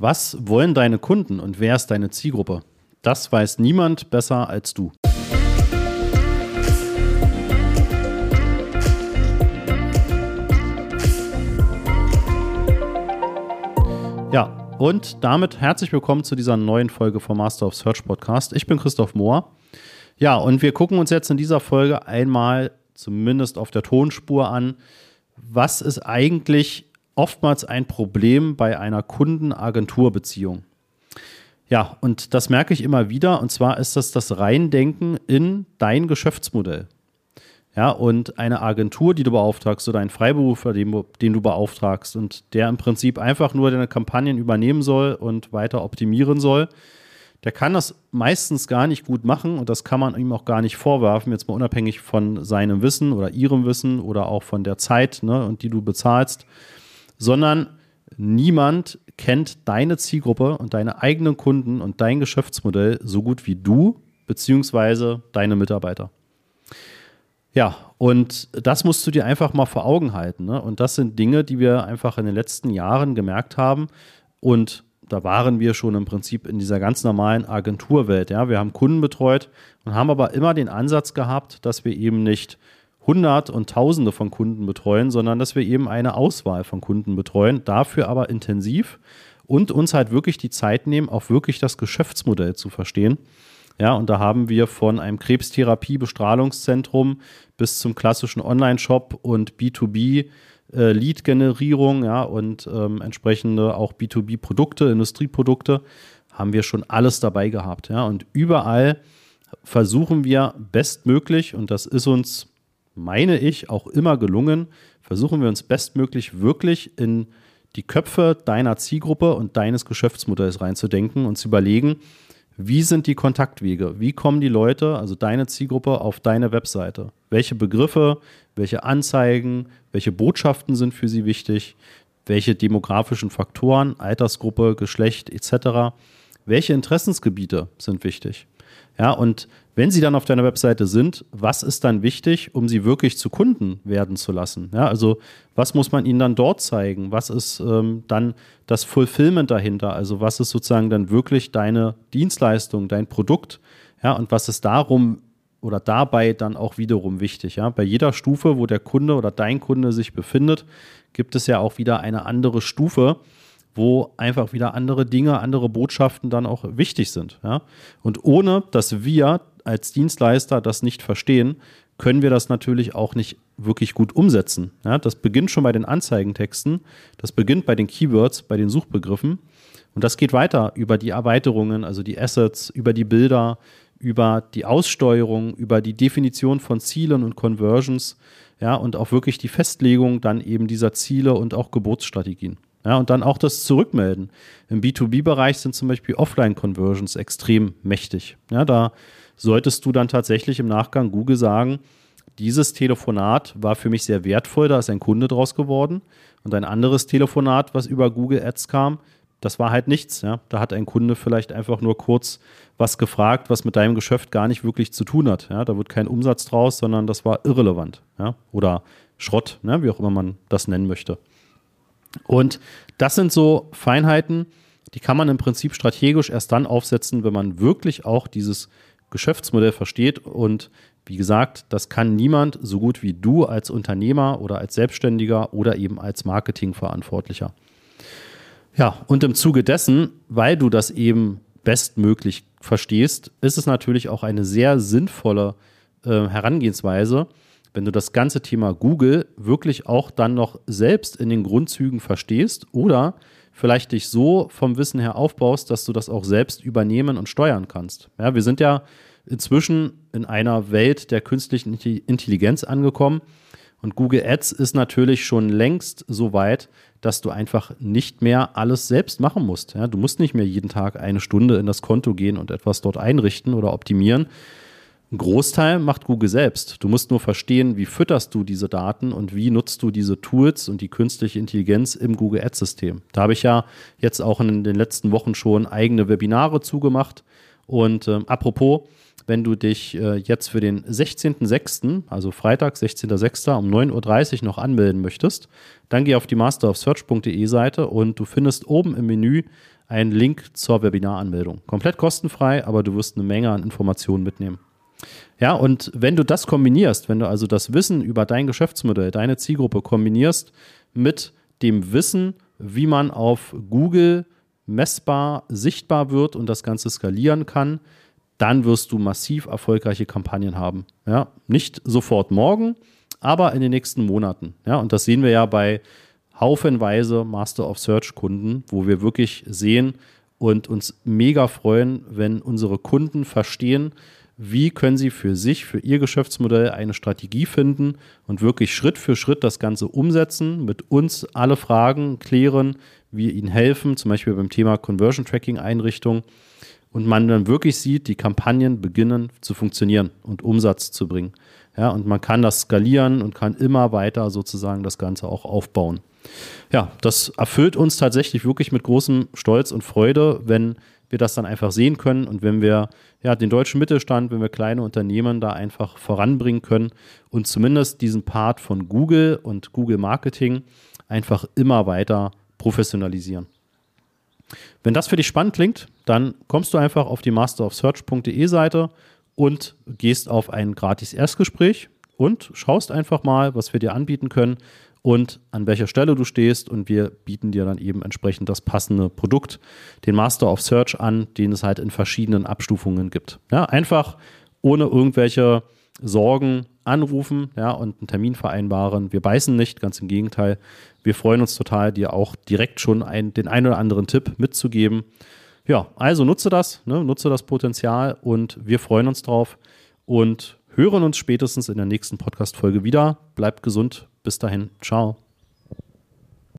Was wollen deine Kunden und wer ist deine Zielgruppe? Das weiß niemand besser als du. Ja, und damit herzlich willkommen zu dieser neuen Folge vom Master of Search Podcast. Ich bin Christoph Mohr. Ja, und wir gucken uns jetzt in dieser Folge einmal zumindest auf der Tonspur an, was ist eigentlich oftmals ein Problem bei einer Kunden-Agentur-Beziehung. Ja, und das merke ich immer wieder, und zwar ist das das Reindenken in dein Geschäftsmodell. Ja, und eine Agentur, die du beauftragst oder ein Freiberufler, den, den, du beauftragst und der im Prinzip einfach nur deine Kampagnen übernehmen soll und weiter optimieren soll, der kann das meistens gar nicht gut machen und das kann man ihm auch gar nicht vorwerfen, jetzt mal unabhängig von seinem Wissen oder ihrem Wissen oder auch von der Zeit, ne, und die du bezahlst, sondern niemand kennt deine Zielgruppe und deine eigenen Kunden und dein Geschäftsmodell so gut wie du beziehungsweise deine Mitarbeiter. Ja, und das musst du dir einfach mal vor Augen halten. Ne? Und das sind Dinge, die wir einfach in den letzten Jahren gemerkt haben. Und da waren wir schon im Prinzip in dieser ganz normalen Agenturwelt. Ja? Wir haben Kunden betreut und haben aber immer den Ansatz gehabt, dass wir eben nicht hundert und tausende von Kunden betreuen, sondern dass wir eben eine Auswahl von Kunden betreuen, dafür aber intensiv und uns halt wirklich die Zeit nehmen, auch wirklich das Geschäftsmodell zu verstehen. Ja, und da haben wir von einem Krebstherapie-Bestrahlungszentrum bis zum klassischen Online-Shop und B2B äh, ja, und ähm, entsprechende auch B2B-Produkte, Industrieprodukte, haben wir schon alles dabei gehabt, ja. Und überall versuchen wir bestmöglich, und das ist uns, meine ich, auch immer gelungen, versuchen wir uns bestmöglich wirklich in die Köpfe deiner Zielgruppe und deines Geschäftsmodells reinzudenken und zu überlegen, wie sind die Kontaktwege? Wie kommen die Leute, also deine Zielgruppe, auf deine Webseite? Welche Begriffe, welche Anzeigen, welche Botschaften sind für sie wichtig? Welche demografischen Faktoren, Altersgruppe, Geschlecht etc. Welche Interessensgebiete sind wichtig? Ja, und wenn sie dann auf deiner Webseite sind, was ist dann wichtig, um sie wirklich zu Kunden werden zu lassen? Ja, also was muss man ihnen dann dort zeigen? Was ist ähm, dann das Fulfillment dahinter? Also was ist sozusagen dann wirklich deine Dienstleistung, dein Produkt? Ja, und was ist darum oder dabei dann auch wiederum wichtig? Ja, bei jeder Stufe, wo der Kunde oder dein Kunde sich befindet, gibt es ja auch wieder eine andere Stufe wo einfach wieder andere Dinge, andere Botschaften dann auch wichtig sind. Ja? Und ohne, dass wir als Dienstleister das nicht verstehen, können wir das natürlich auch nicht wirklich gut umsetzen. Ja, das beginnt schon bei den Anzeigentexten, das beginnt bei den Keywords, bei den Suchbegriffen und das geht weiter über die Erweiterungen, also die Assets, über die Bilder, über die Aussteuerung, über die Definition von Zielen und Conversions, ja, und auch wirklich die Festlegung dann eben dieser Ziele und auch Geburtsstrategien. Ja, und dann auch das Zurückmelden. Im B2B-Bereich sind zum Beispiel Offline-Conversions extrem mächtig. Ja, da solltest du dann tatsächlich im Nachgang Google sagen, dieses Telefonat war für mich sehr wertvoll, da ist ein Kunde draus geworden. Und ein anderes Telefonat, was über Google Ads kam, das war halt nichts. Ja? Da hat ein Kunde vielleicht einfach nur kurz was gefragt, was mit deinem Geschäft gar nicht wirklich zu tun hat. Ja? Da wird kein Umsatz draus, sondern das war irrelevant. Ja? Oder Schrott, ne? wie auch immer man das nennen möchte. Und das sind so Feinheiten, die kann man im Prinzip strategisch erst dann aufsetzen, wenn man wirklich auch dieses Geschäftsmodell versteht. Und wie gesagt, das kann niemand so gut wie du als Unternehmer oder als Selbstständiger oder eben als Marketingverantwortlicher. Ja, und im Zuge dessen, weil du das eben bestmöglich verstehst, ist es natürlich auch eine sehr sinnvolle äh, Herangehensweise, wenn du das ganze Thema Google wirklich auch dann noch selbst in den Grundzügen verstehst oder vielleicht dich so vom Wissen her aufbaust, dass du das auch selbst übernehmen und steuern kannst. Ja, wir sind ja inzwischen in einer Welt der künstlichen Intelligenz angekommen und Google Ads ist natürlich schon längst so weit, dass du einfach nicht mehr alles selbst machen musst. Ja, du musst nicht mehr jeden Tag eine Stunde in das Konto gehen und etwas dort einrichten oder optimieren, ein Großteil macht Google selbst. Du musst nur verstehen, wie fütterst du diese Daten und wie nutzt du diese Tools und die künstliche Intelligenz im Google Ads-System. Da habe ich ja jetzt auch in den letzten Wochen schon eigene Webinare zugemacht. Und äh, apropos, wenn du dich äh, jetzt für den 16.06., also Freitag, 16.06. um 9.30 Uhr noch anmelden möchtest, dann geh auf die masterofsearch.de Seite und du findest oben im Menü einen Link zur Webinaranmeldung. Komplett kostenfrei, aber du wirst eine Menge an Informationen mitnehmen. Ja, und wenn du das kombinierst, wenn du also das Wissen über dein Geschäftsmodell, deine Zielgruppe kombinierst mit dem Wissen, wie man auf Google messbar, sichtbar wird und das Ganze skalieren kann, dann wirst du massiv erfolgreiche Kampagnen haben. Ja, nicht sofort morgen, aber in den nächsten Monaten. Ja, und das sehen wir ja bei haufenweise Master of Search Kunden, wo wir wirklich sehen und uns mega freuen, wenn unsere Kunden verstehen, wie können sie für sich, für ihr Geschäftsmodell eine Strategie finden und wirklich Schritt für Schritt das Ganze umsetzen, mit uns alle Fragen klären, wir ihnen helfen, zum Beispiel beim Thema Conversion Tracking Einrichtung und man dann wirklich sieht, die Kampagnen beginnen zu funktionieren und Umsatz zu bringen. Ja, und man kann das skalieren und kann immer weiter sozusagen das Ganze auch aufbauen. Ja, das erfüllt uns tatsächlich wirklich mit großem Stolz und Freude, wenn wir das dann einfach sehen können und wenn wir ja, den deutschen Mittelstand, wenn wir kleine Unternehmen da einfach voranbringen können und zumindest diesen Part von Google und Google Marketing einfach immer weiter professionalisieren. Wenn das für dich spannend klingt, dann kommst du einfach auf die masterofsearch.de Seite und gehst auf ein gratis Erstgespräch und schaust einfach mal, was wir dir anbieten können und an welcher Stelle du stehst und wir bieten dir dann eben entsprechend das passende Produkt, den Master of Search an, den es halt in verschiedenen Abstufungen gibt. Ja, einfach ohne irgendwelche Sorgen anrufen ja, und einen Termin vereinbaren. Wir beißen nicht, ganz im Gegenteil. Wir freuen uns total, dir auch direkt schon ein, den einen oder anderen Tipp mitzugeben. Ja, also nutze das, ne, nutze das Potenzial und wir freuen uns drauf und hören uns spätestens in der nächsten Podcast-Folge wieder. Bleibt gesund, bis dahin, ciao.